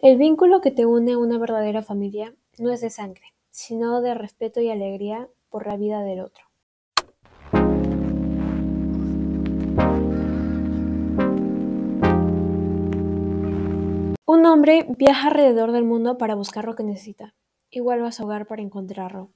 El vínculo que te une a una verdadera familia no es de sangre, sino de respeto y alegría por la vida del otro. Un hombre viaja alrededor del mundo para buscar lo que necesita y vuelve a su hogar para encontrarlo.